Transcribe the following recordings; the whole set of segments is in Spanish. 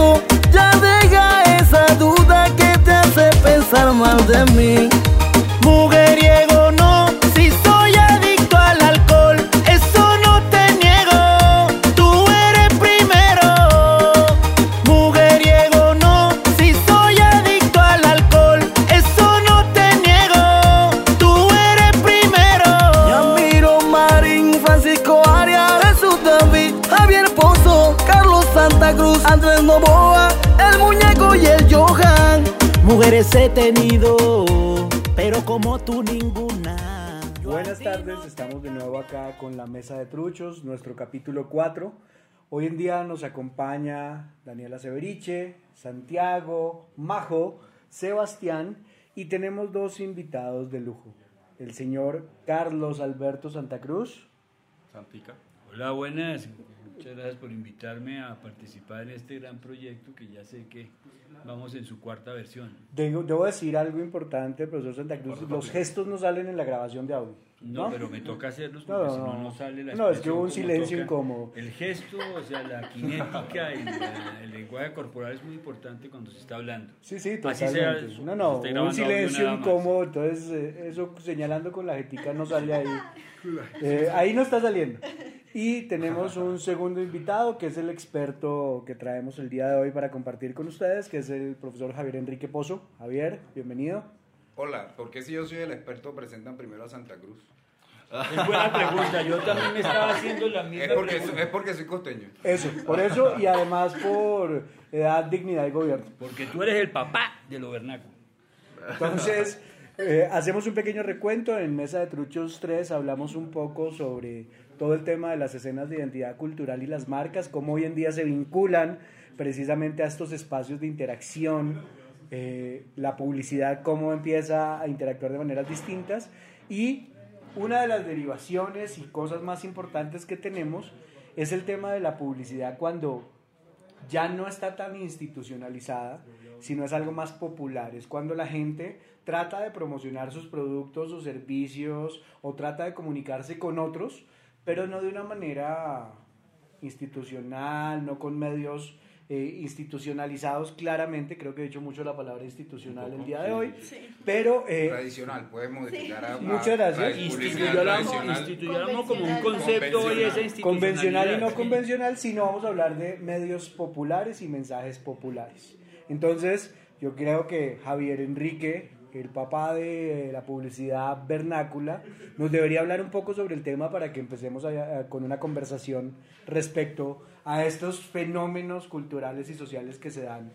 comigo. La Mesa de Truchos, nuestro capítulo 4. Hoy en día nos acompaña Daniela Severiche, Santiago, Majo, Sebastián y tenemos dos invitados de lujo. El señor Carlos Alberto Santa Cruz. Santica. Hola, buenas. Muchas gracias por invitarme a participar en este gran proyecto que ya sé que vamos en su cuarta versión. Debo, debo decir algo importante, profesor Santa Cruz, los gestos no salen en la grabación de audio. No, pero me toca hacerlos porque no, si no, no. sale la No, es que hubo un silencio toca. incómodo. El gesto, o sea, la kinética y la- el lenguaje corporal es muy importante cuando se está hablando. Sí, sí, Así sea, totalmente. No, no, esté un silencio incómodo, entonces eh, eso señalando con la jetica no sale ahí. Eh, ahí no está saliendo. Y tenemos un segundo invitado que es el experto que traemos el día de hoy para compartir con ustedes, que es el profesor Javier Enrique Pozo. Javier, bienvenido. Hola, ¿por qué si yo soy el experto presentan primero a Santa Cruz? Es buena pregunta. Yo también me estaba haciendo la misma Es porque, pregunta. es porque soy costeño. Eso, por eso y además por edad, dignidad y gobierno. Porque tú eres el papá de lo vernáculo. Entonces, eh, hacemos un pequeño recuento. En Mesa de Truchos 3 hablamos un poco sobre todo el tema de las escenas de identidad cultural y las marcas, cómo hoy en día se vinculan precisamente a estos espacios de interacción, eh, la publicidad, cómo empieza a interactuar de maneras distintas y una de las derivaciones y cosas más importantes que tenemos es el tema de la publicidad cuando ya no está tan institucionalizada, sino es algo más popular. Es cuando la gente trata de promocionar sus productos o servicios o trata de comunicarse con otros, pero no de una manera institucional, no con medios eh, institucionalizados claramente. Creo que he dicho mucho la palabra institucional el día de hoy, pero... eh, Tradicional, puedes modificar a, a- Muchas gracias. instituyamos como un concepto hoy esa institucionalidad. convencional y no sí. convencional, sino vamos a hablar de medios populares y mensajes populares. Entonces, yo creo que Javier Enrique, el papá de la publicidad vernácula, nos debería hablar un poco sobre el tema para que empecemos a- a- con una conversación respecto a estos fenómenos culturales y sociales que se dan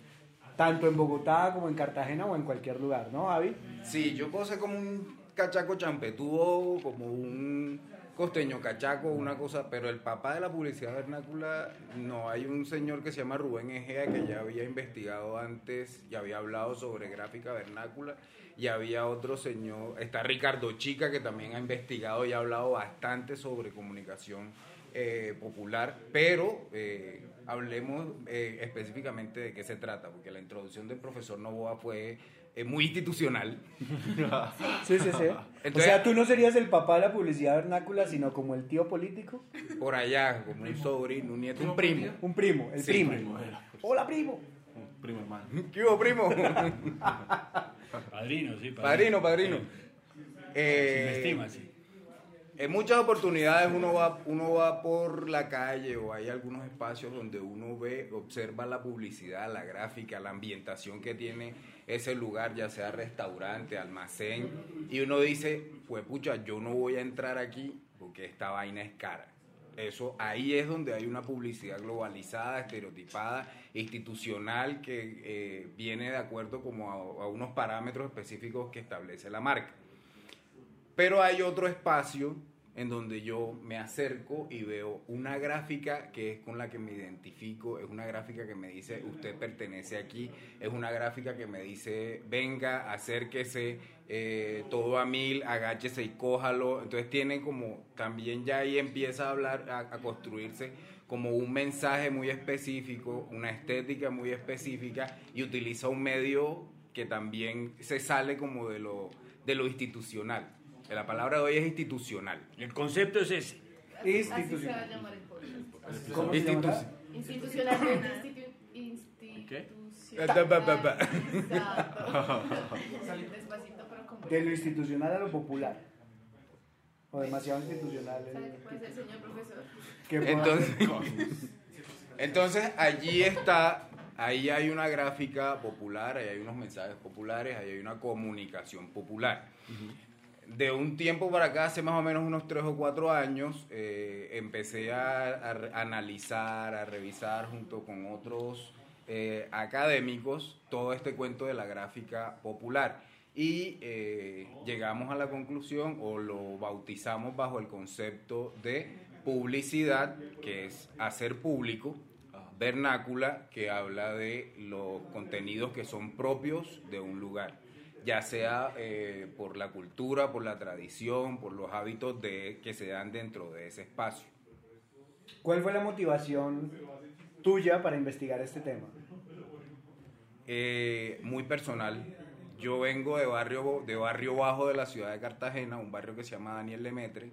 tanto en Bogotá como en Cartagena o en cualquier lugar, ¿no, Javi? Sí, yo puedo ser como un cachaco champetudo, como un costeño cachaco, una cosa, pero el papá de la publicidad vernácula, no, hay un señor que se llama Rubén Egea que ya había investigado antes y había hablado sobre gráfica vernácula, y había otro señor, está Ricardo Chica que también ha investigado y ha hablado bastante sobre comunicación eh, popular, pero eh, hablemos eh, específicamente de qué se trata, porque la introducción del profesor Novoa fue eh, muy institucional. Sí, sí, sí. o sea, tú no serías el papá de la publicidad vernácula, sino como el tío político. por allá, como un sobrino, un nieto, un primo. Un primo, el Sí, primo. primo, Hola, primo. Primo hermano. ¿Qué hubo, primo? Padrino, sí. padrino, padrino. Eh, me estima, sí. En muchas oportunidades uno va, uno va por la calle o hay algunos espacios donde uno ve, observa la publicidad, la gráfica, la ambientación que tiene ese lugar, ya sea restaurante, almacén, y uno dice, pues pucha, yo no voy a entrar aquí porque esta vaina es cara. Eso, ahí es donde hay una publicidad globalizada, estereotipada, institucional, que eh, viene de acuerdo como a- a unos parámetros específicos que establece la marca. Pero hay otro espacio en donde yo me acerco y veo una gráfica que es con la que me identifico, es una gráfica que me dice usted pertenece aquí, es una gráfica que me dice venga, acérquese, eh, todo a mil, agáchese y cójalo. Entonces tiene como, también ya ahí empieza a hablar, a, a construirse como un mensaje muy específico, una estética muy específica y utiliza un medio que también se sale como de lo, de lo institucional. La palabra de hoy es institucional. El concepto es ese. Así se va a Institucional. llamar el podcast. ¿Cómo se llama? Institu- Institucionalmente institu- insti- ¿Qué? Despacito, pero como... De lo institucional a lo popular. O demasiado institucional. ¿Sabe qué puede ser, señor profesor? Entonces, entonces allí está, ahí hay una gráfica popular, ahí hay unos mensajes populares, ahí hay una comunicación popular. De un tiempo para acá, hace más o menos unos tres o cuatro años, eh, empecé a, analizar, a revisar junto con otros eh, académicos todo este cuento de la gráfica popular. Y eh, llegamos a la conclusión o lo bautizamos bajo el concepto de publicidad, que es hacer público, vernácula, que habla de los contenidos que son propios de un lugar, ya sea eh, por la cultura, por la tradición, por los hábitos de, que se dan dentro de ese espacio. ¿Cuál fue la motivación tuya para investigar este tema? Eh, muy personal. Yo vengo de barrio, de barrio bajo de la ciudad de Cartagena, un barrio que se llama Daniel Lemetre,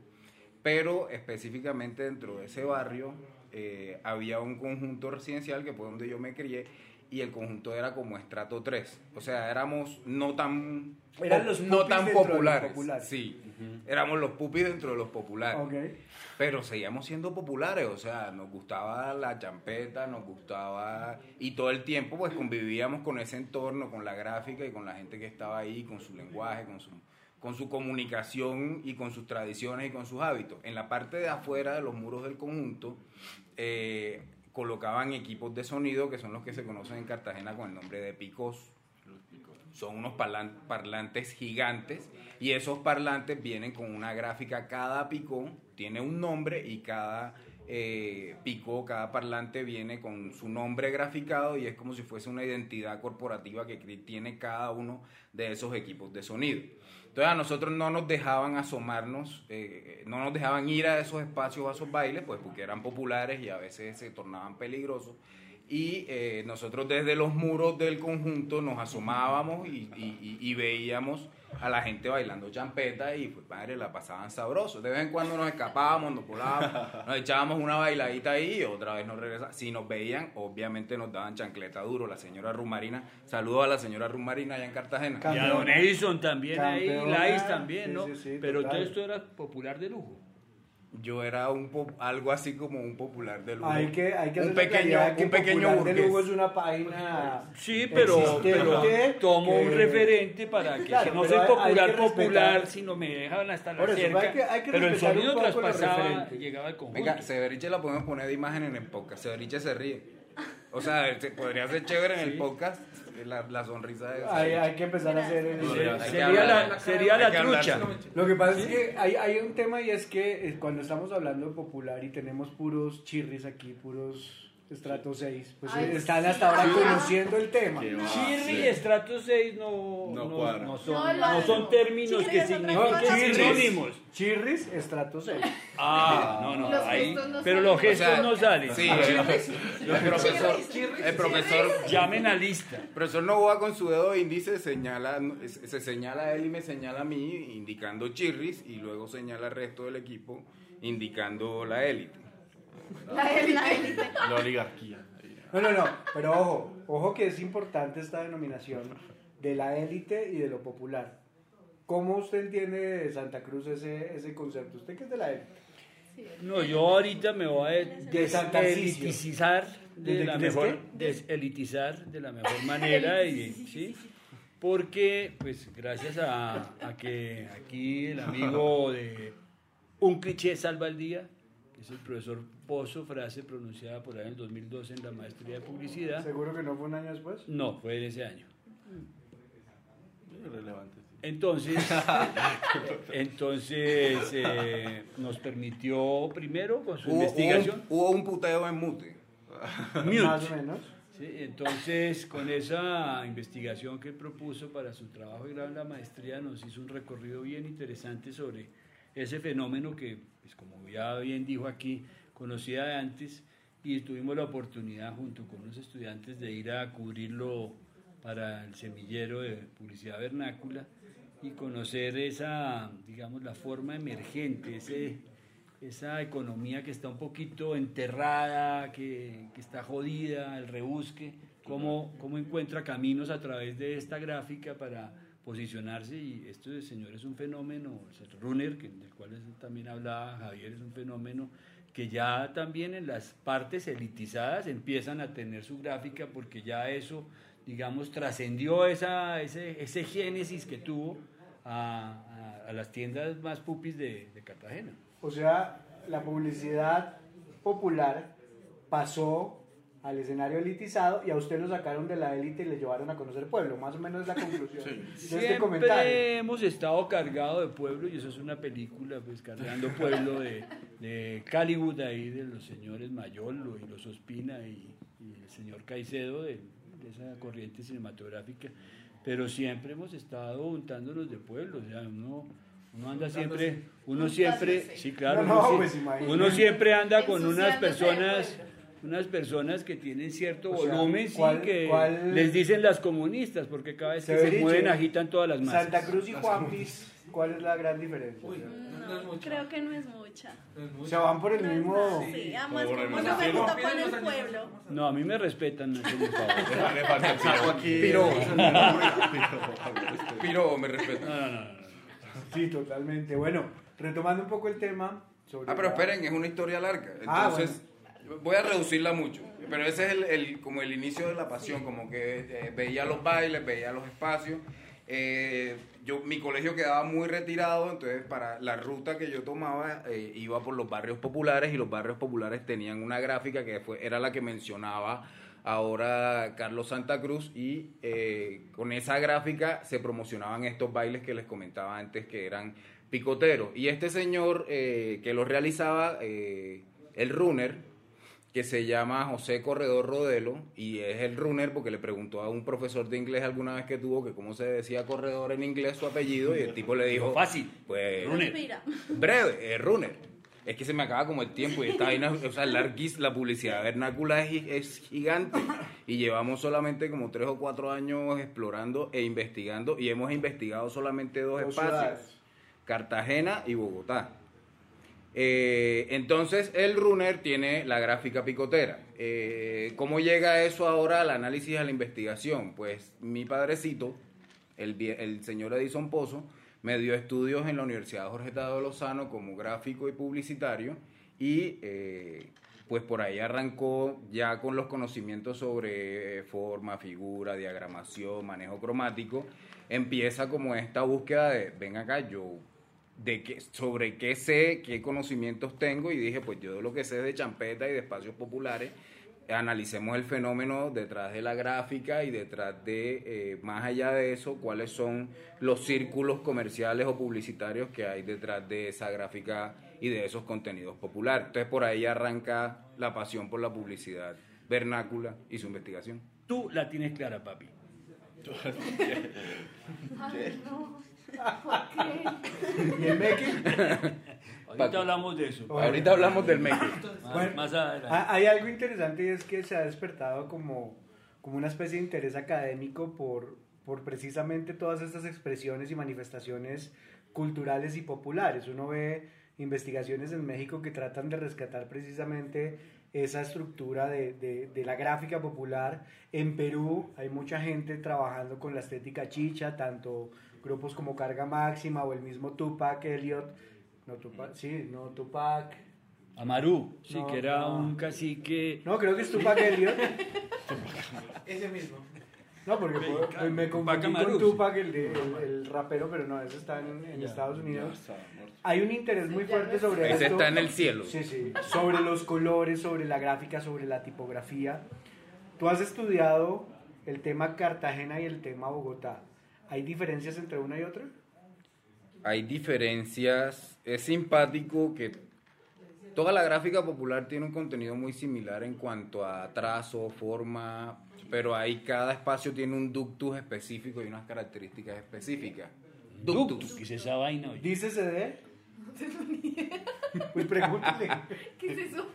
pero específicamente dentro de ese barrio eh, había un conjunto residencial que fue donde yo me crié y el conjunto era como estrato 3. O sea, éramos no tan, Eran los no pupis tan dentro de los populares. populares. Sí, éramos los pupis dentro de los populares. Pero seguíamos siendo populares, o sea, nos gustaba la champeta, nos gustaba... Y todo el tiempo pues convivíamos con ese entorno, con la gráfica y con la gente que estaba ahí, con su lenguaje, con su, con su comunicación y con sus tradiciones y con sus hábitos. En la parte de afuera de los muros del conjunto eh, colocaban equipos de sonido que son los que se conocen en Cartagena con el nombre de picos son unos parlan- parlantes gigantes y esos parlantes vienen con una gráfica, cada picón tiene un nombre y cada eh, picó, cada parlante viene con su nombre graficado y es como si fuese una identidad corporativa que tiene cada uno de esos equipos de sonido. Entonces a nosotros no nos dejaban asomarnos, eh, no nos dejaban ir a esos espacios, a esos bailes, pues porque eran populares y a veces se tornaban peligrosos. Y eh, nosotros desde los muros del conjunto nos asomábamos y, y- y- y veíamos a la gente bailando champeta y pues padre la pasaban sabroso. De vez en cuando nos escapábamos, nos volábamos, nos echábamos una bailadita ahí y otra vez nos regresábamos. Si nos veían, obviamente nos daban chancleta duro. La señora Rumarina, saludos a la señora Rumarina allá en Cartagena. Y a Don Edison también ahí. Lais también, Sí, ¿no? sí, sí, Pero total. todo esto era popular de lujo. Yo era un po- algo así como un popular de lujo. Hay que, hay que un pequeño, que un pequeño Popular de burgués. Lugo es una página Sí, pero, pero tomo un referente para que, Claro, que no soy popular, popular, sino me dejan hasta la cerca. hay que- hay que pero el sonido traspasaba, llegaba al conjunto. Venga, Severiche la podemos poner de imagen en el podcast. Severiche se ríe. O sea, se- podría ser chévere en el podcast la, la sonrisa Hay, hay que empezar a hacer el- sería la, sería la trucha. Lo que pasa es que hay, hay un tema y es que eh, cuando estamos hablando de popular y tenemos puros chirris aquí, puros estrato 6, pues Ay, están sí. hasta ahora Ah. conociendo el tema. Chirri y estrato 6 no, No no, no son, No, no lo- son términos que signifiquen sinónimos. Chirris, estrato 6. Ah, no, no, Los ahí, no pero salen. los O gestos sea, no salen. Sí, el profesor, el profesor, Llamen a lista. el profesor Novoa con su dedo índice señala, se señala a él y me señala a mí, indicando chirris, y luego señala al resto del equipo, indicando la élite. La élite. La oligarquía. No, no, no, pero ojo, ojo que es importante esta denominación de la élite y de lo popular. ¿Cómo usted entiende de Santa Cruz ese, ese concepto? ¿Usted que es de la élite? No, yo ahorita me voy a deselitizar de ¿De- la mejor, deselitizar de la mejor manera y sí, porque pues gracias a, a que aquí el amigo de un cliché salva el día, que es el profesor Pozo, frase pronunciada por ahí en el 2012 en la maestría de publicidad. ¿Seguro que no fue un año después? No, fue en ese año. Entonces, entonces eh, nos permitió primero con su Hubo, hubo investigación. un, hubo un puteo en mute. Mute. Más o menos. Sí, entonces, con esa investigación que propuso para su trabajo en la maestría, nos hizo un recorrido bien interesante sobre ese fenómeno que, pues, como ya bien dijo aquí, conocía de antes y tuvimos la oportunidad junto con unos estudiantes de ir a cubrirlo para el semillero de publicidad vernácula y conocer esa, digamos, la forma emergente, ese, esa economía que está un poquito enterrada, que, que está jodida, el rebusque, cómo, cómo encuentra caminos a través de esta gráfica para posicionarse. Y esto señor es un fenómeno, el runner, que, del cual también hablaba Javier, es un fenómeno que ya también en las partes elitizadas empiezan a tener su gráfica porque ya eso, digamos, trascendió esa, ese, ese génesis que tuvo a, a- las tiendas más pupis de, de Cartagena. O sea, la publicidad popular pasó al escenario elitizado y a usted lo sacaron de la élite y le llevaron a conocer pueblo. Más o menos es la conclusión de este comentario. Siempre hemos estado cargado de pueblo y eso es una película, pues cargando pueblo de, de Caliwood ahí, de los señores Mayolo y los Ospina y, y el señor Caicedo de, de esa corriente cinematográfica. Pero siempre hemos estado untándonos de pueblo, o sea, uno, uno anda siempre, uno siempre, sí claro, No, no, uno, sí- pues, uno siempre anda con unas personas. Unas personas que tienen cierto O sea, volumen, sí, ¿cuál- que cuál- les dicen las comunistas, porque cada vez que se mueven agitan todas las masas. Santa Cruz y Juanpis, ¿cuál es la gran diferencia? No, creo que no es mucha. Se van por el mismo... Sí, además como no me junto con el pueblo. No, a mí me respetan, piro aquí. Piro. Piro, me respeto. No, no, no, no. Sí, totalmente. Bueno, retomando un poco el tema sobre... Ah, pero esperen, es una historia larga. Ah, Entonces, voy a reducirla mucho. Pero ese es el, el- como el inicio de la pasión, como que eh, veía los bailes, veía los espacios. Eh, yo, mi colegio quedaba muy retirado, entonces para la ruta que yo tomaba eh, iba por los barrios populares y los barrios populares tenían una gráfica que fue, era la que mencionaba ahora Carlos Santa Cruz y eh, con esa gráfica se promocionaban estos bailes que les comentaba antes que eran picoteros. Y este señor eh, que los realizaba, eh, el runner, que se llama José Corredor Rodelo, y es el runner porque le preguntó a un profesor de inglés alguna vez que tuvo que cómo se decía corredor en inglés su apellido, y el tipo le dijo... Fácil. Pues... Runner. Breve, es runner. Es que se me acaba como el tiempo y esta vaina, o sea, larguis, la publicidad vernácula es, es gigante y llevamos solamente como tres o cuatro años explorando e investigando y hemos investigado solamente dos, espacios. Cartagena y Bogotá. Eh, entonces el runner tiene la gráfica picotera. Eh, ¿Cómo llega eso ahora al análisis, a la investigación? Pues mi padrecito, el, señor Edison Pozo, me dio estudios en la Universidad Jorge Tadeo Lozano como gráfico y publicitario y eh, pues por ahí arrancó ya con los conocimientos sobre forma, figura, diagramación, manejo cromático. Empieza como esta búsqueda de, ven acá, yo de qué, sobre qué sé, qué conocimientos tengo y dije, pues yo de lo que sé de champeta y de espacios populares, analicemos el fenómeno detrás de la gráfica y detrás de, eh, más allá de eso, cuáles son los círculos comerciales o publicitarios que hay detrás de esa gráfica y de esos contenidos populares. Entonces por ahí arranca la pasión por la publicidad vernácula y su investigación. Tú la tienes clara, papi. ¿Y el Meque? Ahorita hablamos de eso. Bueno. Ahorita hablamos del Meque. Más, Bueno, más adelante. ha- Hay algo interesante y es que se ha despertado como, como una especie de interés académico por, por precisamente todas estas expresiones y manifestaciones culturales y populares. Uno ve investigaciones en México que tratan de rescatar precisamente esa estructura de, de- de la gráfica popular. En Perú hay mucha gente trabajando con la estética chicha, tanto grupos como Carga Máxima o el mismo Tupac Elliot. No, Tupac, sí, no, Tupac. Amaru, sí, No, que era no. un cacique. No, creo que es Tupac Elliot. Ese mismo. No, porque pues, me confundí Tupac con. Tupac, el, de- el, el rapero, pero no, ese está en, en Estados Unidos. Hay un interés muy fuerte sobre Ese esto. está en el cielo. Sí, sí. Sobre los colores, sobre la gráfica, sobre la tipografía. Tú has estudiado el tema Cartagena y el tema Bogotá. ¿Hay diferencias entre una y otra? hay diferencias. Es simpático que toda la gráfica popular tiene un contenido muy similar en cuanto a trazo, forma, pero ahí cada espacio tiene un ductus específico y unas características específicas. Ductus, que es esa vaina. oye. ¿Dice CD? Pues pregúntale. ¿Qué es eso?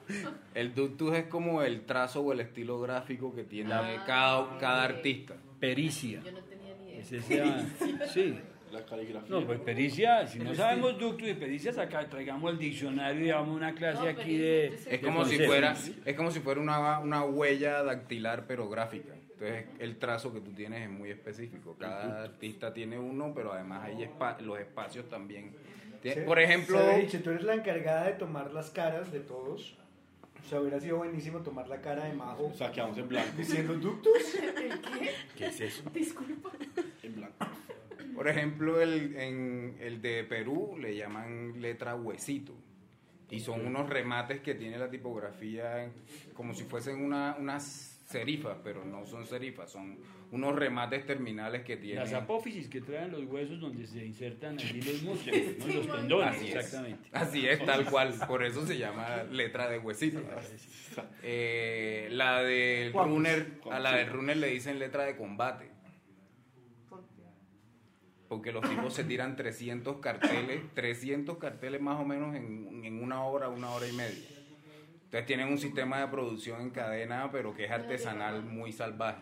El ductus es como el trazo o el estilo gráfico que tiene Ah, cada, cada artista. Pericia. Yo no tenía esa- sí. La caligrafía. No, pues pericia, si no sabemos ductus y pericias, acá traigamos el diccionario y damos una clase No, aquí pericia, de... Es de como si fuera, es como si fuera una, una huella dactilar pero gráfica. Entonces el trazo que tú tienes es muy específico. Cada artista tiene uno, pero además hay espa- los espacios también. Por ejemplo, Ceviche, tú eres la encargada de tomar las caras de todos. O sea, hubiera sido buenísimo tomar la cara de Majo O sea, quedamos en blanco. diciendo ductus. ¿Qué es eso? Disculpa. Por ejemplo el, en el de Perú le llaman letra huesito. Y son unos remates que tiene la tipografía como si fuesen una, unas serifas, pero no son serifas, son unos remates terminales que tienen. Las apófisis que traen los huesos donde se insertan allí los músculos, ¿no? los tendones, Así es. exactamente. Así es, tal cual. Por eso se llama letra de huesito. Eh, la de runner, a la de runner le dicen letra de combate. Porque los tipos se tiran 300 carteles, 300 carteles más o menos en, en una hora, una hora y media. Entonces tienen un sistema de producción en cadena, pero que es artesanal muy salvaje.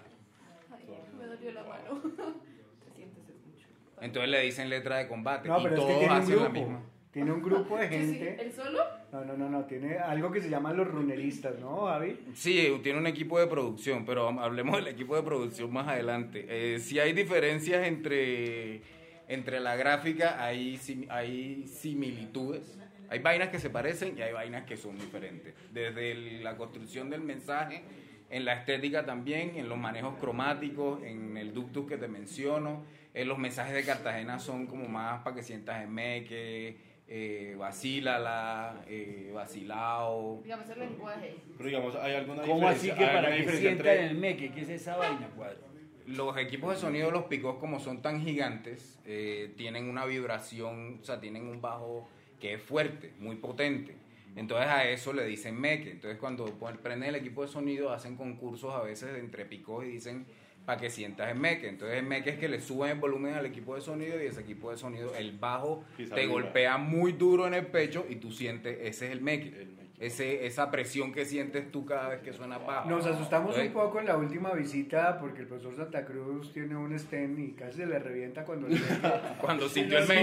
Ay, me dolió la mano. Te sientes es mucho. Entonces le dicen letra de combate. No, y pero es que tiene un la grupo. misma. Tiene un grupo de gente. ¿El solo? No, no, no, no. Tiene algo que se llaman los runeristas, ¿no, Javi? Sí, tiene un equipo de producción, pero hablemos del equipo de producción más adelante. Eh, si hay diferencias entre, entre la gráfica, hay, sim- hay similitudes. Hay vainas que se parecen y hay vainas que son diferentes. Desde el- la construcción del mensaje, en la estética también, en los manejos cromáticos, en el ductus que te menciono. En los mensajes de Cartagena son como más para que sientas en meque, eh, vacílala, eh, vacilao. Digamos el lenguaje. Pero digamos, ¿hay alguna ¿Cómo así que ¿Hay para que entre- en el meque? ¿Qué es esa vaina, cuadro? Los equipos de sonido de los picos, como son tan gigantes, eh, tienen una vibración, o sea, tienen un bajo que es fuerte, muy potente. Entonces a eso le dicen meque. Entonces cuando prenden el equipo de sonido hacen concursos a veces entre picos y dicen para que sientas el meque. Entonces el meque es que le suben el volumen al equipo de sonido y ese equipo de sonido, el bajo, te golpea muy duro en el pecho y tú sientes, ese es el meque. El meque. Ese, esa presión que sientes tú cada vez que suena bajo. Nos asustamos un poco en la última visita porque el profesor Santa Cruz tiene un stand y casi se le revienta cuando le Cuando sintió el pues,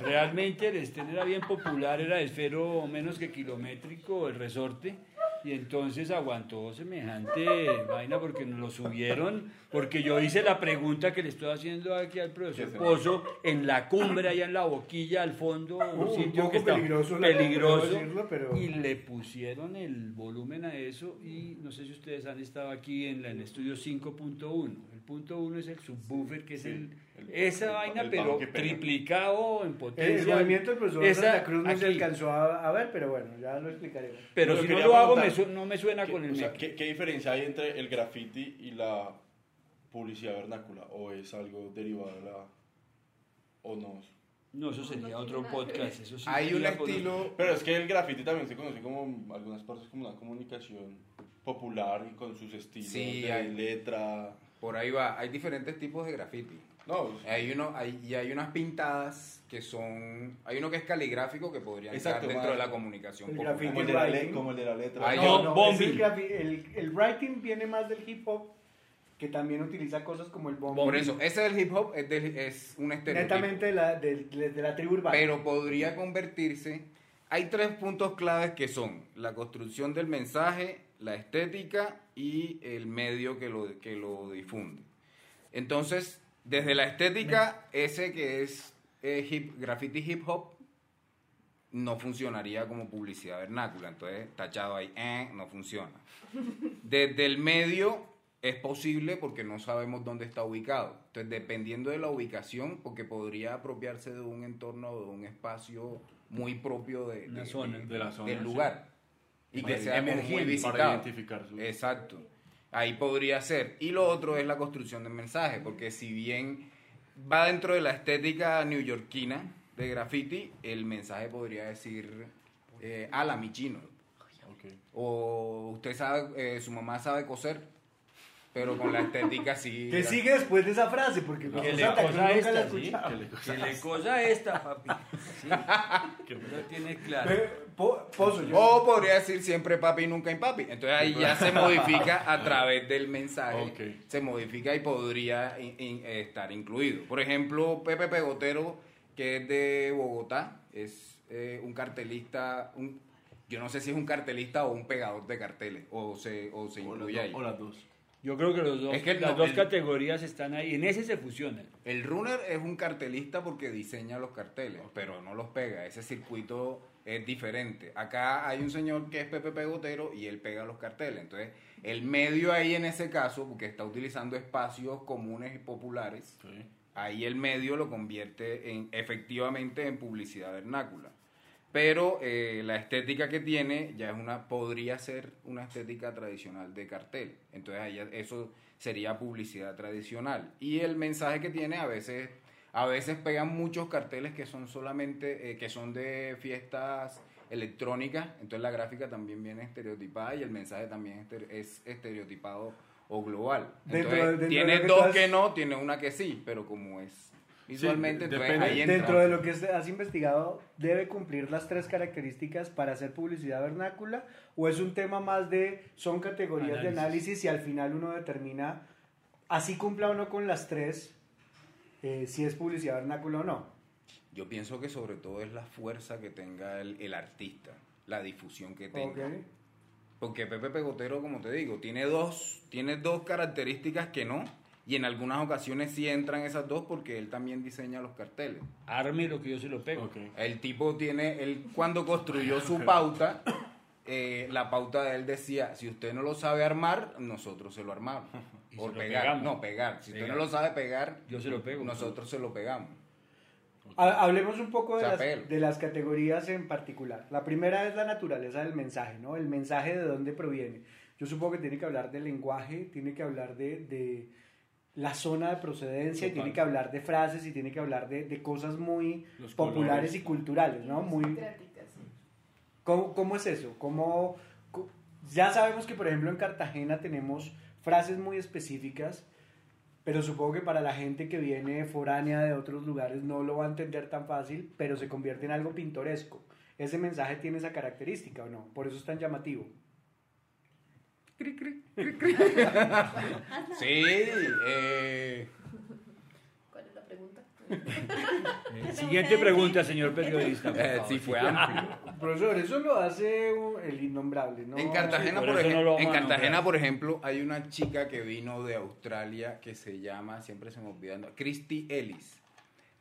realmente el estén era bien popular, era de esfero menos que kilométrico, el resorte, y entonces aguantó semejante vaina porque nos lo subieron, porque yo hice la pregunta que le estoy haciendo aquí al profesor ¿Qué es Pozo, en la cumbre, allá en la boquilla, al fondo, un un sitio que está peligroso, decirlo, pero- y le pusieron el volumen a eso, y no sé si ustedes han estado aquí en, la- en el estudio 5.1, el punto 1 es el subwoofer, que es el, el- esa el- vaina, el pero triplicado en El, potencia. movimiento del profesor Esa Santa Cruz no se aquí. alcanzó a, a ver, pero bueno, ya lo explicaremos. Pero Pero si no lo hago, me su- no me suena ¿Qué, con el o sea. ¿qué, qué diferencia hay entre el graffiti y la publicidad vernácula? ¿O es algo derivado de la... o no? No, eso sería otro podcast. Eso sí Hay un estilo Pero es que el graffiti también se conoce como algunas partes como una comunicación popular y con sus estilos Sí, de hay- letra. Por ahí va. Hay diferentes tipos de graffiti. No, Hay uno, hay, y hay unas pintadas que son. Hay uno que es caligráfico que podría estar dentro de la comunicación el popular. como el de la, le- como el de la letra. Hay No, otro- es bombing. el, el, el writing viene más del hip hop, que también utiliza cosas como el bombing. Por eso, ese del hip hop es, del- es un estereotipo. Netamente de la, de, de- de la tribu urbana. Pero podría convertirse. Hay tres puntos claves que son la construcción del mensaje, la estética y el medio que lo, que lo difunde. Entonces, desde la estética, ese que es eh, hip, graffiti hip hop no funcionaría como publicidad vernácula. Entonces, tachado ahí, eh, no funciona. Desde el medio es posible porque no sabemos dónde está ubicado. Entonces, dependiendo de la ubicación, porque podría apropiarse de un entorno o de un espacio muy propio de, Una de- zona. de- De la zona, del lugar. Y que sea muy visitado. para identificar su- Exacto. Ahí podría ser. Y lo otro es la construcción del mensaje, porque si bien va dentro de la estética neoyorquina de graffiti, el mensaje podría decir eh, ala mi chino. Ok. O usted sabe, eh, su mamá sabe coser, pero con la estética sí. ¿Qué sigue después de esa frase? Porque el Que profesor le cosa nunca la esta. Que le- Que le cosa esta, papi. Sí. Que lo tiene claro. Ve, Po- Pozo, yo- O podría decir siempre papi, nunca papi. Entonces ahí ya se modifica a través del mensaje. Se modifica y podría in- in- estar incluido. Por ejemplo, Pepe Pegotero, que es de Bogotá, es eh, un cartelista, un, yo no sé si es un cartelista o un pegador de carteles, o se, o se O las incluye ahí. o las dos. Yo creo que, los dos, Es que las no, dos el- categorías están ahí. En ese se fusionan. El runner es un cartelista porque diseña los carteles, pero no los pega. Ese circuito es diferente. Acá hay un señor que es Pepe Pegotero y él pega los carteles. Entonces, el medio ahí en ese caso, porque está utilizando espacios comunes y populares, Sí. ahí el medio lo convierte en efectivamente en publicidad vernácula. Pero eh, la estética que tiene ya es una podría ser una estética tradicional de cartel. Entonces ahí eso sería publicidad tradicional. Y el mensaje que tiene a veces a veces pegan muchos carteles que son solamente eh, que son de fiestas electrónicas, entonces la gráfica también viene estereotipada y el mensaje también es estere- es estereotipado o global. Entonces, dentro tiene que dos que no, tiene una que sí, pero como es visualmente, entonces depende. ahí entra. Dentro de lo que has investigado, ¿debe cumplir las tres características para hacer publicidad vernácula? ¿O es un tema más de, son categorías de Análisis. y al final uno determina, así cumpla o no con las tres, eh, si es publicidad vernácula o no? Yo pienso que sobre todo es la fuerza que tenga el, el artista, la difusión que tenga. Porque Pepe Pegotero, como te digo, tiene dos, tiene dos características que no, y en algunas ocasiones sí entran esas dos porque él también diseña los carteles. Arme lo que yo se lo pego. El tipo tiene, él cuando construyó su pauta, eh, la pauta de él decía, si usted no lo sabe armar, nosotros se lo armamos. O pegar, pegamos. no, pegar. Si usted no lo sabe pegar, Yo se lo pego. nosotros se lo pegamos. Ha- Hablemos un poco de las, de las categorías en particular. La primera es la naturaleza del mensaje, ¿no? El mensaje de dónde proviene. Yo supongo que tiene que hablar del lenguaje, tiene que hablar de, de la zona de procedencia, y tiene que hablar de frases y tiene que hablar de, de cosas muy Los populares colores. y culturales, ¿no? Muy. ¿Cómo, cómo es eso? ¿Cómo, ya sabemos que, por ejemplo, en Cartagena tenemos frases muy específicas, pero supongo que para la gente que viene foránea de otros lugares no lo va a entender tan fácil, pero se convierte en algo pintoresco. Ese mensaje tiene esa característica o no, por eso es tan llamativo. Sí, eh, ¿Cuál es la pregunta? Eh, Siguiente pregunta, señor periodista. eh, sí fue amplio. Profesor, eso lo hace el innombrable, ¿no? En Cartagena, por no en Cartagena, por ejemplo, hay una chica que vino de Australia que se llama, siempre se me olvida, no, Christy Ellis.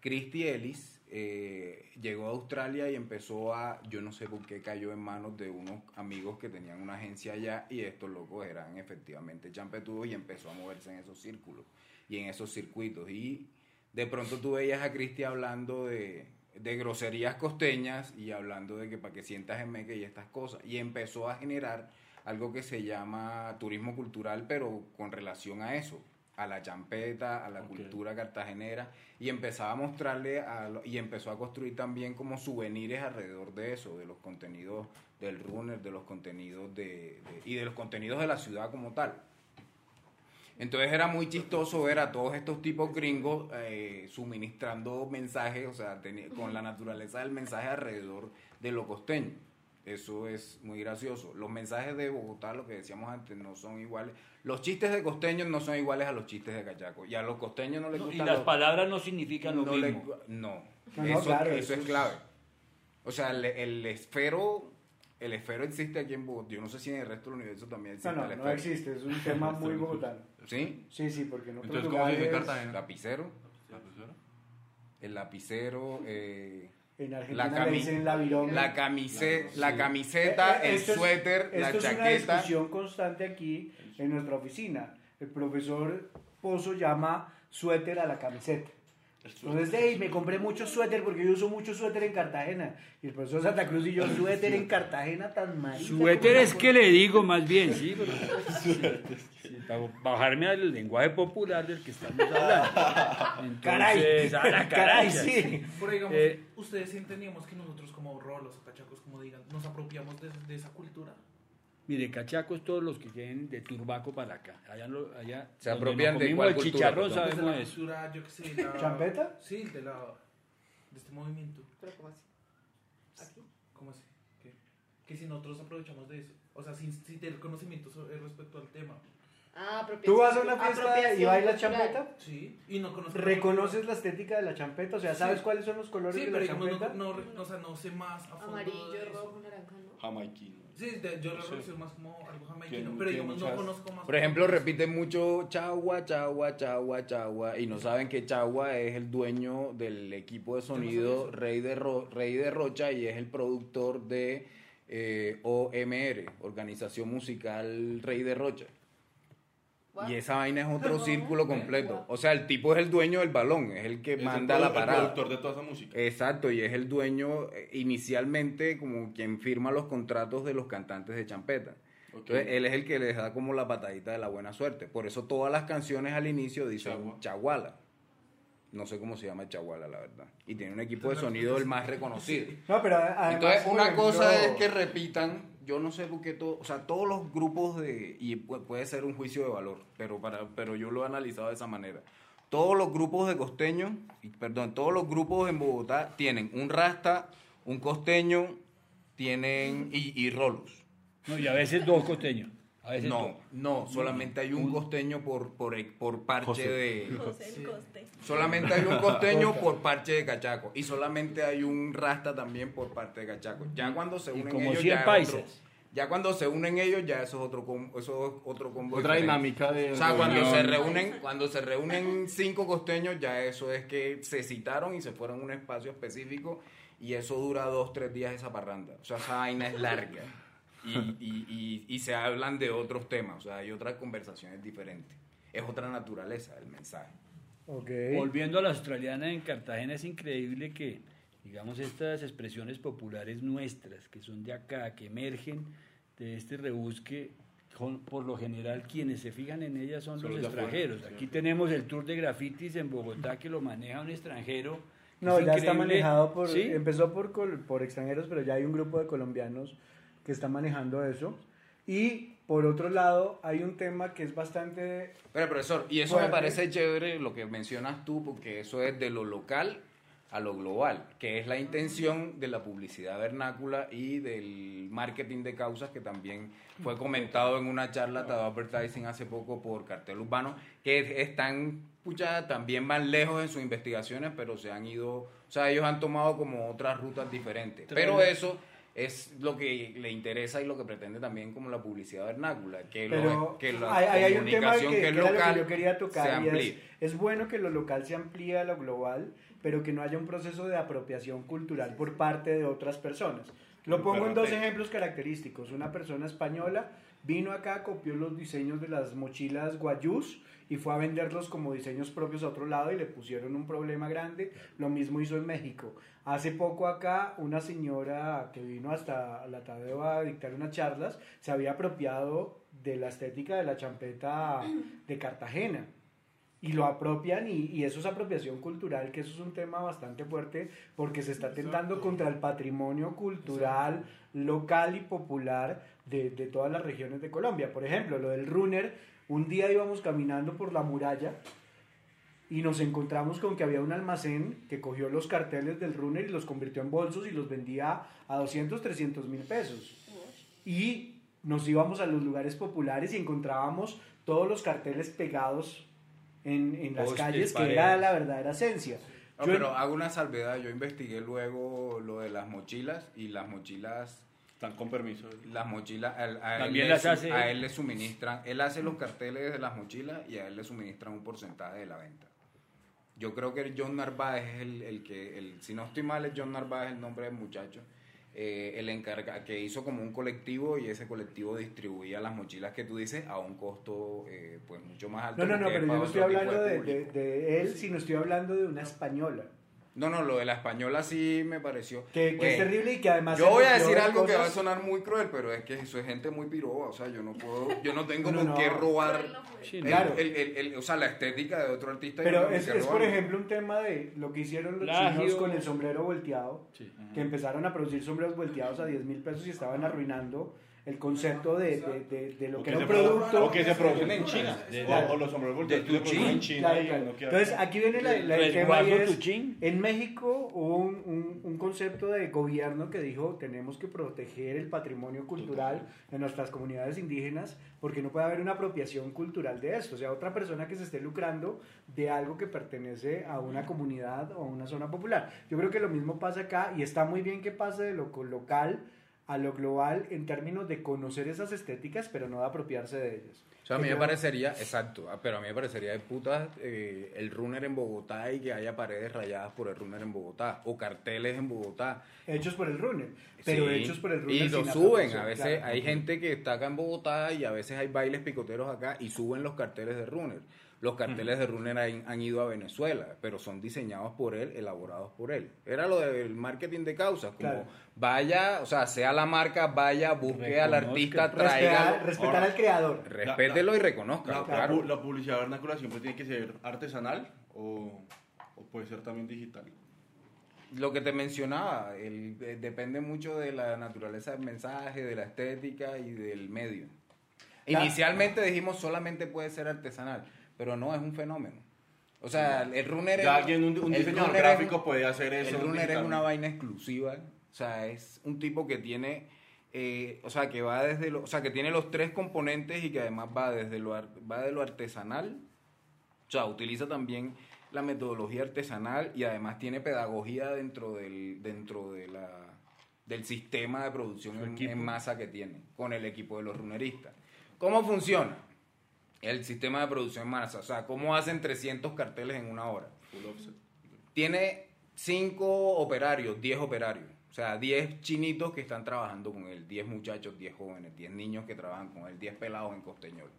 Christy Ellis eh, llegó a Australia y empezó a, yo no sé por qué cayó en manos de unos amigos que tenían una agencia allá y estos locos eran efectivamente champetudos y empezó a moverse en esos círculos y en esos circuitos. Y de pronto tú veías a Christy hablando de, de groserías costeñas y hablando de que para que sientas en meque y estas cosas. Y empezó a generar algo que se llama turismo cultural, pero con relación a eso, a la champeta, a la cultura cartagenera, y empezaba a mostrarle, a lo- y empezó a construir también como souvenirs alrededor de eso, de los contenidos del runner, de los contenidos de, de- y de los contenidos de la ciudad como tal. Entonces era muy chistoso ver a todos estos tipos gringos eh, suministrando mensajes, o sea, con la naturaleza del mensaje alrededor de lo costeño. Eso es muy gracioso. Los mensajes de Bogotá, lo que decíamos antes, no son iguales. Los chistes de costeños no son iguales a los chistes de cachaco. Y a los costeños no les No, y las los- palabras no significan lo no, le- mismo. no. No, no, eso, claro, eso eso es es- clave. O sea, el, el esfero, el esfero existe aquí en Bogotá. Yo no sé si en el resto del universo también existe No, no, el no esfero. existe, es un tema muy bogotano. ¿Sí? Sí, sí, porque otros Entonces, ¿cómo se dice Cartagena? Lapicero. ¿La profesora? El lapicero, eh, en Argentina la, le dicen la virome. la, camise- la Sí. camiseta, Eh, eh, el esto es- suéter, la Esto es una chaqueta. discusión constante aquí en nuestra oficina. El profesor Pozo llama suéter a la camiseta. Entonces, hey, me compré mucho suéter porque yo uso mucho suéter en Cartagena. Y el profesor Santa Cruz y yo, suéter en Cartagena tan marica. Suéter es que le digo más bien, sí, pero- sí, para bajarme al lenguaje popular del que estamos hablando. Entonces, Caray, a la caray, sí. Pero digamos, Eh, ustedes entendíamos que nosotros como rolos o cachacos, como digan, nos apropiamos de, de esa cultura. Mire, cachacos todos los que vienen de Turbaco para acá. Allá, lo- allá Se apropian de cuál el cultura, chicharrón, sabemos la eso. cultura, yo qué sé, la... ¿Champeta? Sí, de la... de este movimiento. Pero ¿cómo así? Aquí. ¿Cómo así? ¿Qué? Que si nosotros aprovechamos de eso. O sea, sin, sin tener conocimiento sobre- respecto al tema. Ah, ¿Tú vas a una fiesta y bailas champeta? Sí, y no conozco. ¿Reconoces la estética de la champeta? O sea, ¿sabes Sí. cuáles son los colores Sí, de pero la digamos, champeta? no, no, no, o sea, no sé más a fondo. de Amarillo, rojo, naranja, ¿no? Jamaiquino. Sí, de- yo lo Sí. más como algo jamaiquino, Tiene- pero digamos, no muchas- conozco más. Por ejemplo, repiten mucho chagua, chagua, chagua, chagua y no saben que chagua es el dueño del equipo de sonido Rey de, Ro- Rey de Rocha y es el productor de eh, OMR, Organización Musical Rey de Rocha. Y esa vaina es otro círculo completo. O sea, el tipo es el dueño del balón, es el que Es el manda la el parada. productor de toda esa música. Exacto, y es el dueño eh, inicialmente como quien firma los contratos de los cantantes de champeta. Entonces, él es el que les da como la patadita de la buena suerte. Por eso todas las canciones al inicio dicen Chagua. Chaguala. No sé cómo se llama el Chaguala, la verdad. Y tiene un equipo de sonido el más reconocido. No, pero además, Entonces, una ejemplo, cosa es que repitan, yo no sé por qué todo, o sea, todos los grupos de, y pu- puede ser un juicio de valor, pero, para, pero yo lo he analizado de esa manera. Todos los grupos de costeños, perdón, todos los grupos en Bogotá tienen un rasta, un costeño, tienen, y, y rolos. No, y a veces dos costeños. A veces No, no, solamente hay un costeño por, por, por parche José. de... José el Coste. Solamente hay un costeño por parte de Cachaco y solamente hay un rasta también por parte de Cachaco. Ya cuando se Y unen como ellos 100 ya es paisas. otro- ya cuando se unen ellos ya eso es otro eso es otro combo Otra diferente. dinámica de O sea, cuando se reúnen cuando se reúnen cinco costeños ya eso es que se citaron y se fueron a un espacio específico y eso dura dos tres días esa parranda. O sea, esa vaina es larga. Y, y, y, y se hablan de otros temas, o sea, hay otras conversaciones diferentes. Es otra naturaleza el mensaje. Ok. Volviendo a la australiana en Cartagena, es increíble que, digamos, estas expresiones populares nuestras, que son de acá, que emergen de este rebusque, con- por lo general quienes se fijan en ellas son Son los los de afuera, extranjeros. sí. Aquí tenemos el tour de grafitis en Bogotá que lo maneja un extranjero. No, Es ya está increíble. manejado por, ¿Sí? empezó por, por extranjeros, pero ya hay un grupo de colombianos que está manejando eso. Y por otro lado, hay un tema que es bastante... Pero profesor, y eso Fuerte. me parece chévere lo que mencionas tú, porque eso es de lo local a lo global, que es la intención de la publicidad vernácula y del marketing de causas, que también fue comentado en una charla de Advertising hace poco por Cartel Urbano, que están, pucha, también van lejos en sus investigaciones, pero se han ido, o sea, ellos han tomado como otras rutas diferentes. Pero eso es lo que le interesa y lo que pretende también como la publicidad vernácula, que, lo, que la hay, que, comunicación que que es local que yo quería se tocar es, amplíe. es bueno que lo local se amplíe a lo global, pero que no haya un proceso de apropiación cultural por parte de otras personas. Lo pongo en dos ejemplos característicos. Una persona española vino acá, copió los diseños de las mochilas guayús y fue a venderlos como diseños propios a otro lado y le pusieron un problema grande. Lo mismo hizo en México. Hace poco acá una señora que vino hasta la Tadeo a dictar unas charlas se había apropiado de la estética de la champeta de Cartagena y lo apropian y, y eso es apropiación cultural, que eso es un tema bastante fuerte porque se está atentando contra el patrimonio cultural local y popular de, de todas las regiones de Colombia. Por ejemplo, lo del runner, un día íbamos caminando por la muralla y nos encontramos con que había un almacén que cogió los carteles del runner y los convirtió en bolsos y los vendía a 200, 300 mil pesos. Y nos íbamos a los lugares populares y encontrábamos todos los carteles pegados en, en las calles, que era la verdadera esencia. No, Yo- pero hago una salvedad, yo investigué luego lo de las mochilas y las mochilas, Están con permiso. las mochilas, a, a él, También le, las su- hace a él. él le suministran, él hace los carteles de las mochilas y a él le suministran un porcentaje de la venta. Yo creo que John Narváez es el, el que, el, si no estoy mal, es John Narváez el nombre del muchacho, eh, el encarga, que hizo como un colectivo y ese colectivo distribuía las mochilas que tú dices a un costo eh, pues mucho más alto. No, no, no, pero yo no estoy hablando de, público. de- de él, sino estoy hablando de una española. No, no, lo de la española sí me pareció. Que, que Pues, es terrible y que además... Yo voy a decir de algo que va a cosas- sonar muy cruel, pero es que eso es gente muy piroba, o sea, yo no puedo, yo no tengo No, con no. qué robar, Sí, el- Claro. el, el- el- o sea, la estética de otro artista. Pero no es, que es, por ejemplo, un tema de lo que hicieron los Plagio. chinos con el sombrero volteado, Sí. que empezaron a producir sombreros volteados a 10 mil pesos y estaban arruinando el concepto de, de, de, de lo O que era se un produ- producto. o que se producen en China. De- o, o los sombreros se producen en China. Claro, Entonces aquí viene la, la- el tema es, Tuchín. en México hubo un, un- un concepto de gobierno que dijo tenemos que proteger el patrimonio cultural de nuestras comunidades indígenas porque no puede haber una apropiación cultural de esto, o sea, otra persona que se esté lucrando de algo que pertenece a una comunidad o a una zona popular. Yo creo que lo mismo pasa acá y está muy bien que pase de lo local a lo global en términos de conocer esas estéticas, pero no de apropiarse de ellas. O sea, a mí me parecería, exacto, ah, pero a mí me parecería de putas eh, el runner en Bogotá y que haya paredes rayadas por el runner en Bogotá o carteles en Bogotá. Hechos por el runner, pero Sí, hechos por el runner. Y lo suben, a veces claro. hay gente que está acá en Bogotá y a veces hay bailes picoteros acá y suben los carteles de runner. Los carteles de runner han, han ido a Venezuela, pero son diseñados por él, elaborados por él. Era lo del marketing de causas, como Claro. vaya, o sea, sea la marca, vaya, busque al artista, traiga, respetar al creador. respételo y reconozca, La, claro. publicidad vernácula siempre tiene que ser artesanal o, o puede ser también digital. Lo que te mencionaba, el- eh, depende mucho de la naturaleza del mensaje, de la estética y del medio. Inicialmente dijimos solamente puede ser artesanal, pero no es un fenómeno. O sea, el runner Ya es- alguien, un, diseñador gráfico es, puede hacer eso. El runner es una vaina exclusiva, o sea, es un tipo que tiene, eh, o sea, que va desde lo, o sea, que tiene los tres componentes y que además va desde lo, va de lo artesanal, o sea, utiliza también la metodología artesanal y además tiene pedagogía dentro del, dentro de la, del sistema de producción en masa que tiene con el equipo de los runeristas. ¿Cómo funciona? El sistema de producción en masa, o sea, ¿cómo hacen 300 carteles en una hora? Full offset. Tiene 5 operarios, 10 operarios. O sea, 10 chinitos que están trabajando con él, 10 muchachos, 10 jóvenes, 10 niños que trabajan con él, 10 pelados en Costeñol.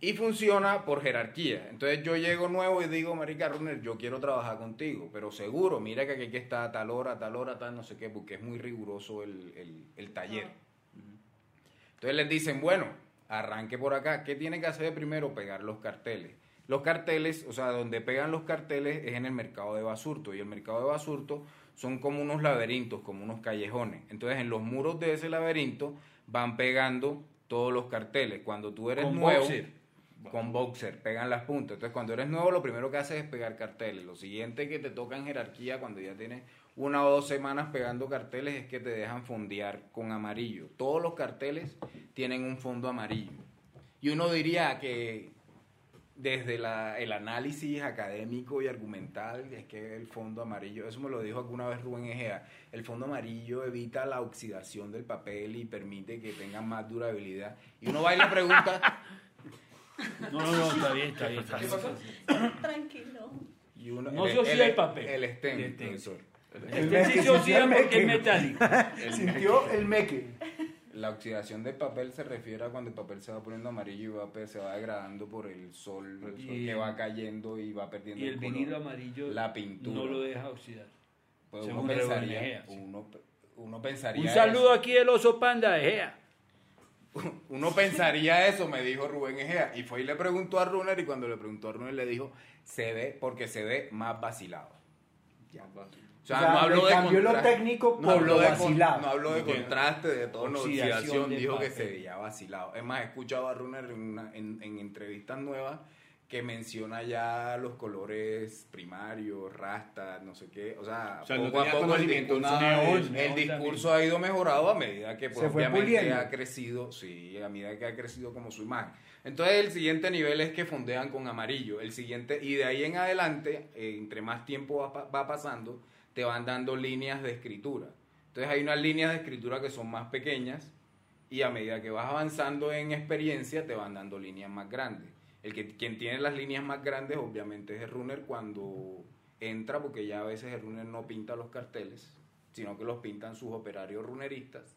Y funciona por jerarquía. Entonces yo llego nuevo y digo, Marica Runner, yo quiero trabajar contigo, pero seguro, mira que aquí a tal hora, a tal hora, tal no sé qué, porque es muy riguroso el, el- el taller. Entonces les dicen, bueno, arranque por acá. ¿Qué tiene que hacer primero? Pegar los carteles. Los carteles, o sea, donde pegan los carteles es en el mercado de Basurto. Y el mercado de Basurto son como unos laberintos, como unos callejones. Entonces en los muros de ese laberinto van pegando todos los carteles. Cuando tú eres Con nuevo, boxer. con boxer, pegan las puntas. Entonces cuando eres nuevo, lo primero que haces es pegar carteles. Lo siguiente que te toca en jerarquía, cuando ya tienes una o dos semanas pegando carteles, es que te dejan fondear con amarillo. Todos los carteles tienen un fondo amarillo. Y uno diría que desde la- el análisis académico y argumental, es que el fondo amarillo, eso me lo dijo alguna vez Rubén Egea, el fondo amarillo evita la oxidación del papel y permite que tenga más durabilidad. Y uno va y le pregunta, No, no, no, está bien, está bien. Está bien. Tranquilo. y uno, No se oxida el papel. El stem, El stem. Profesor. Este sí se oxida porque es metálico. Sintió el meque. La oxidación del papel se refiere a cuando el papel se va poniendo amarillo y va, pe- se va degradando por el sol, Y- que va cayendo y va perdiendo Y el color. vinilo amarillo La pintura. no lo deja oxidar. Pues uno pensaría, Egea, sí. uno, uno pensaría Un saludo eso. aquí del oso panda de Gea. Uno pensaría eso, me dijo Rubén Egea. Y fue y le preguntó a Runner y cuando le preguntó a Runner le dijo, se ve porque se ve más vacilado. O sea, O sea, no habló de cambió lo no habló lo de con- vacilado. no habló de contraste, de tono, Oxidación dijo que se veía vacilado. Es más, he escuchado a Runner en, una- en- en entrevistas nuevas que menciona ya los colores primarios, rastas, no sé qué. O sea, O sea, no poco a poco el discurso, nada el neón discurso ha ido mejorado a medida que pues, Se fue obviamente puliendo. ha crecido, sí, a medida que ha crecido como su imagen. Entonces el siguiente nivel es que fondean con amarillo. El siguiente, y de ahí en adelante, eh, entre más tiempo va, pa- va pasando, te van dando líneas de escritura. Entonces hay unas líneas de escritura que son más pequeñas y a medida que vas avanzando en experiencia te van dando líneas más grandes. El que quien tiene las líneas más grandes obviamente es el runner cuando entra porque ya a veces el runner no pinta los carteles, sino que los pintan sus operarios runeristas.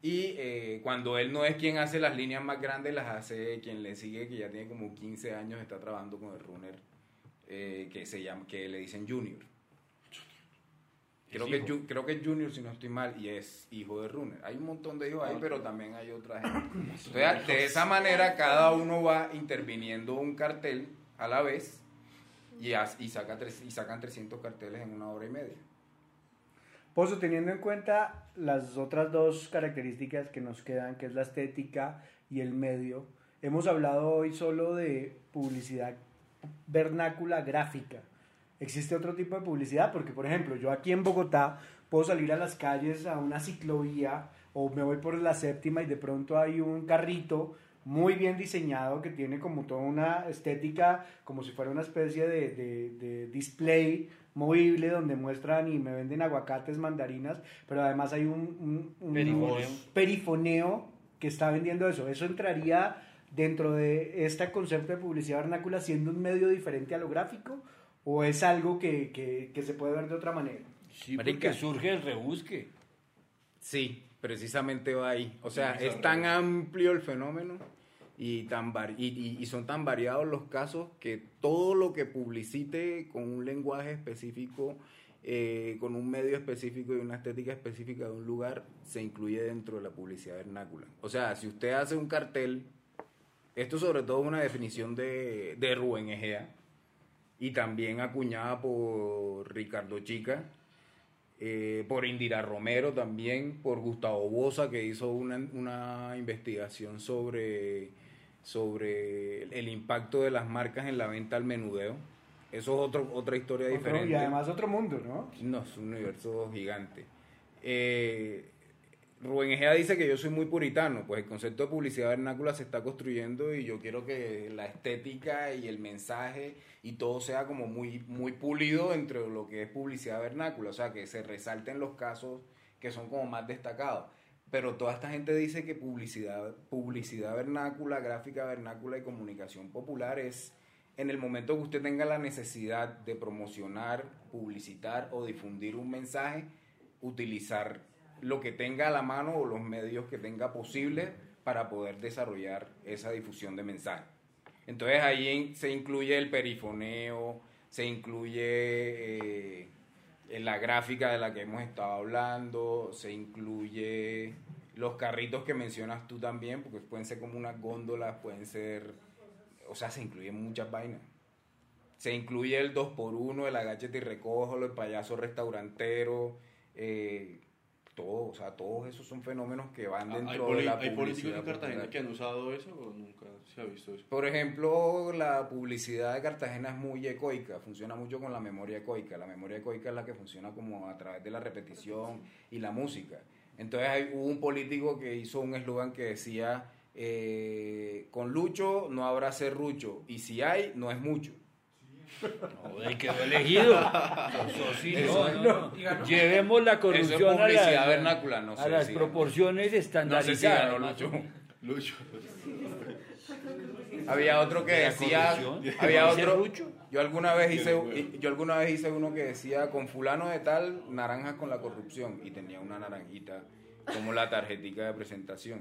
Y eh, cuando él no es quien hace las líneas más grandes, las hace quien le sigue, que ya tiene como 15 años, está trabajando con el runner, eh, que, se llama, que le dicen Junior. Creo que. Ju- creo que es Junior, si no estoy mal, y es hijo de Runner. Hay un montón de hijos ahí, pero también hay otra gente. Entonces, de esa manera, cada uno va interviniendo un cartel a la vez y, y, saca tres- y sacan 300 carteles en una hora y media. Pozo, teniendo en cuenta las otras dos características que nos quedan, que es la estética y el medio, hemos hablado hoy solo de publicidad vernácula gráfica. ¿Existe otro tipo de publicidad? Porque, por ejemplo, yo aquí en Bogotá puedo salir a las calles a una ciclovía o me voy por la séptima y de pronto hay un carrito muy bien diseñado que tiene como toda una estética, como si fuera una especie de, de- de display movible donde muestran y me venden aguacates, mandarinas, pero además hay un, un- un Perifoneo. perifoneo que está vendiendo eso. Eso entraría dentro de este concepto de publicidad vernácula siendo un medio diferente a lo gráfico o es algo que, que- que se puede ver de otra manera. Sí, Marica. porque surge el rebusque. Sí, precisamente va ahí. O sea, Sí, es tan amplio el fenómeno y, tan vari- y, y- son tan variados los casos que todo lo que publicite con un lenguaje específico, eh, con un medio específico y una estética específica de un lugar, se incluye dentro de la publicidad vernácula. O sea, si usted hace un cartel, esto sobre todo una definición de, de Rubén Egea y también acuñada por Ricardo Chica, eh, por Indira Romero también, por Gustavo Bosa, que hizo una, una investigación sobre, sobre el impacto de las marcas en la venta al menudeo. Eso es otro, otra historia Otro- diferente. y además otro mundo, ¿no? No, es un universo gigante. Eh, Rubén Egea dice que yo soy muy puritano, pues el concepto de publicidad vernácula se está construyendo y yo quiero que la estética y el mensaje y todo sea como muy, muy pulido entre lo que es publicidad vernácula, o sea, que se resalten los casos que son como más destacados. Pero toda esta gente dice que publicidad, publicidad vernácula, gráfica vernácula y comunicación popular es en el momento que usted tenga la necesidad de promocionar, publicitar o difundir un mensaje, utilizar lo que tenga a la mano o los medios que tenga posible para poder desarrollar esa difusión de mensaje. Entonces ahí se incluye el perifoneo, se incluye eh, en la gráfica de la que hemos estado hablando, se incluye los carritos que mencionas tú también, porque pueden ser como unas góndolas, pueden ser, o sea, se incluyen muchas vainas. Se incluye el 2x1, el agáchate y recógelo, el payaso restaurantero, eh, todo, o sea, todos esos son fenómenos que van Ah, ¿Hay, dentro de la hay políticos en Cartagena que han usado eso o nunca se ha visto eso? Por ejemplo, la publicidad de Cartagena es muy ecoica, funciona mucho con la memoria ecoica. La memoria ecoica es la que funciona como a través de la repetición y la música. Entonces hay, hubo un político que hizo un eslogan que decía, eh, con Lucho no habrá serrucho, y si hay, no es mucho. No, él quedó elegido. Eso sí, no, no, no. Llevemos la corrupción es a las, vernácula, no a sé las si- proporciones No sé si estandarizadas. ganó Lucho. Lucho. Había otro que ¿De la decía, corrupción? había ¿Dice otro, yo alguna vez hice, yo alguna vez hice uno que decía con fulano de tal, naranjas con la corrupción y tenía una naranjita como la tarjetica de presentación.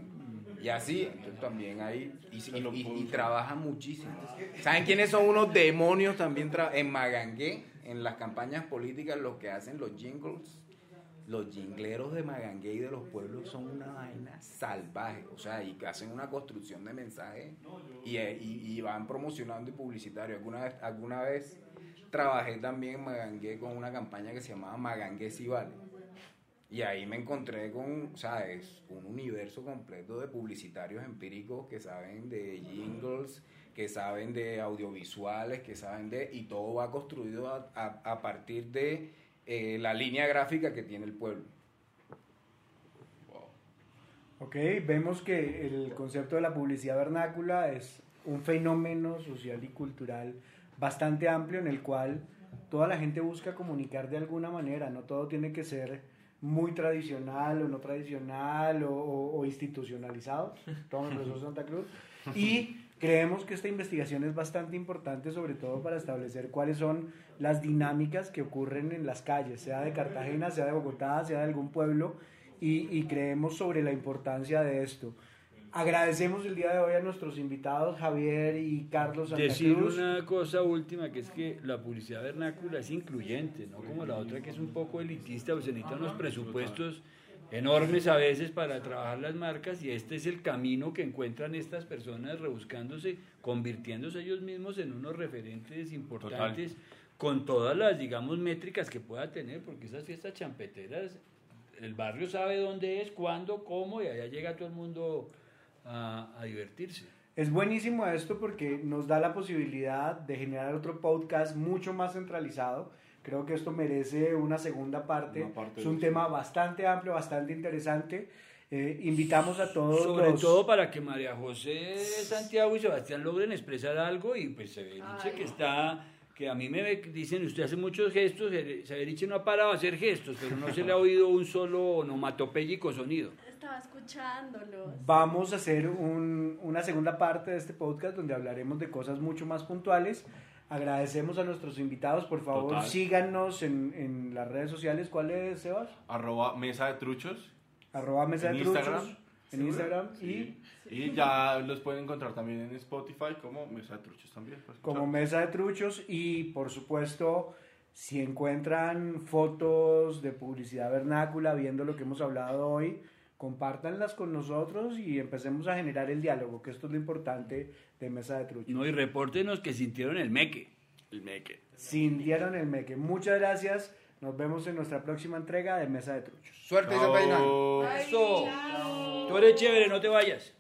Y así, entonces también hay, y, lo trabajan muchísimo. ¿Saben quiénes son unos demonios también en Magangué, en las campañas políticas, los que hacen los jingles? Los jingleros de Magangué y de los pueblos son una vaina salvaje, o sea, y que hacen una construcción de mensaje y, eh, y- y van promocionando y publicitario. Alguna vez, alguna vez trabajé también en Magangué con una campaña que se llamaba Magangué Si Vale. Y ahí me encontré con, o sea, es un universo completo de publicitarios empíricos que saben de jingles, que saben de audiovisuales, que saben de... Y todo va construido a, a- a partir de eh, la línea gráfica que tiene el pueblo. Ok, vemos que el concepto de la publicidad vernácula es un fenómeno social y cultural bastante amplio en el cual toda la gente busca comunicar de alguna manera, no todo tiene que ser muy tradicional o no tradicional o, o- o institucionalizado, todo el profesor Santa Cruz, y creemos que esta investigación es bastante importante sobre todo para establecer cuáles son las dinámicas que ocurren en las calles, sea de Cartagena, sea de Bogotá, sea de algún pueblo, y, y creemos sobre la importancia de esto. Agradecemos el día de hoy a nuestros invitados, Javier y Carlos Santa Decir Cruz. una cosa última, que es que la publicidad vernácula es incluyente, no como la otra que es un poco elitista, pues se necesitan unos presupuestos enormes a veces para trabajar las marcas y este es el camino que encuentran estas personas rebuscándose, convirtiéndose ellos mismos en unos referentes importantes con todas las, digamos, métricas que pueda tener, porque esas fiestas champeteras, el barrio sabe dónde es, cuándo, cómo, y allá llega todo el mundo a, a divertirse. Es buenísimo esto porque nos da la posibilidad de generar otro podcast mucho más centralizado. Creo que esto merece una segunda parte. Una parte es de un eso. tema bastante amplio, bastante interesante. Eh, invitamos a todos Sobre los... todo para que María José Santiago y Sebastián logren expresar algo y pues Severiche que está, que a mí me dicen, usted hace muchos gestos, Se- Severiche no ha parado a hacer gestos, pero no se le ha oído un solo onomatopéyico sonido. Estaba escuchándolos. Vamos a hacer un- una segunda parte de este podcast donde hablaremos de cosas mucho más puntuales. Agradecemos a nuestros invitados. Por favor, Total. síganos en, en las redes sociales. ¿Cuál es, Sebas? Arroba mesa de truchos. Arroba Mesa En de Instagram. Truchos. En Instagram. Y Y, y ya los pueden encontrar también en Spotify como mesa de truchos también. pues, como. Mesa de Truchos. Y por supuesto, si encuentran fotos de publicidad vernácula viendo lo que hemos hablado hoy, compártanlas con nosotros y empecemos a generar el diálogo, que esto es lo importante de Mesa de Truchos. No, y repórtenos que sintieron el meque. El meque. Sintieron el meque. Muchas gracias. Nos vemos en nuestra próxima entrega de Mesa de Truchos. Suerte. Ay, Eso. chao. Tú eres chévere, no te vayas.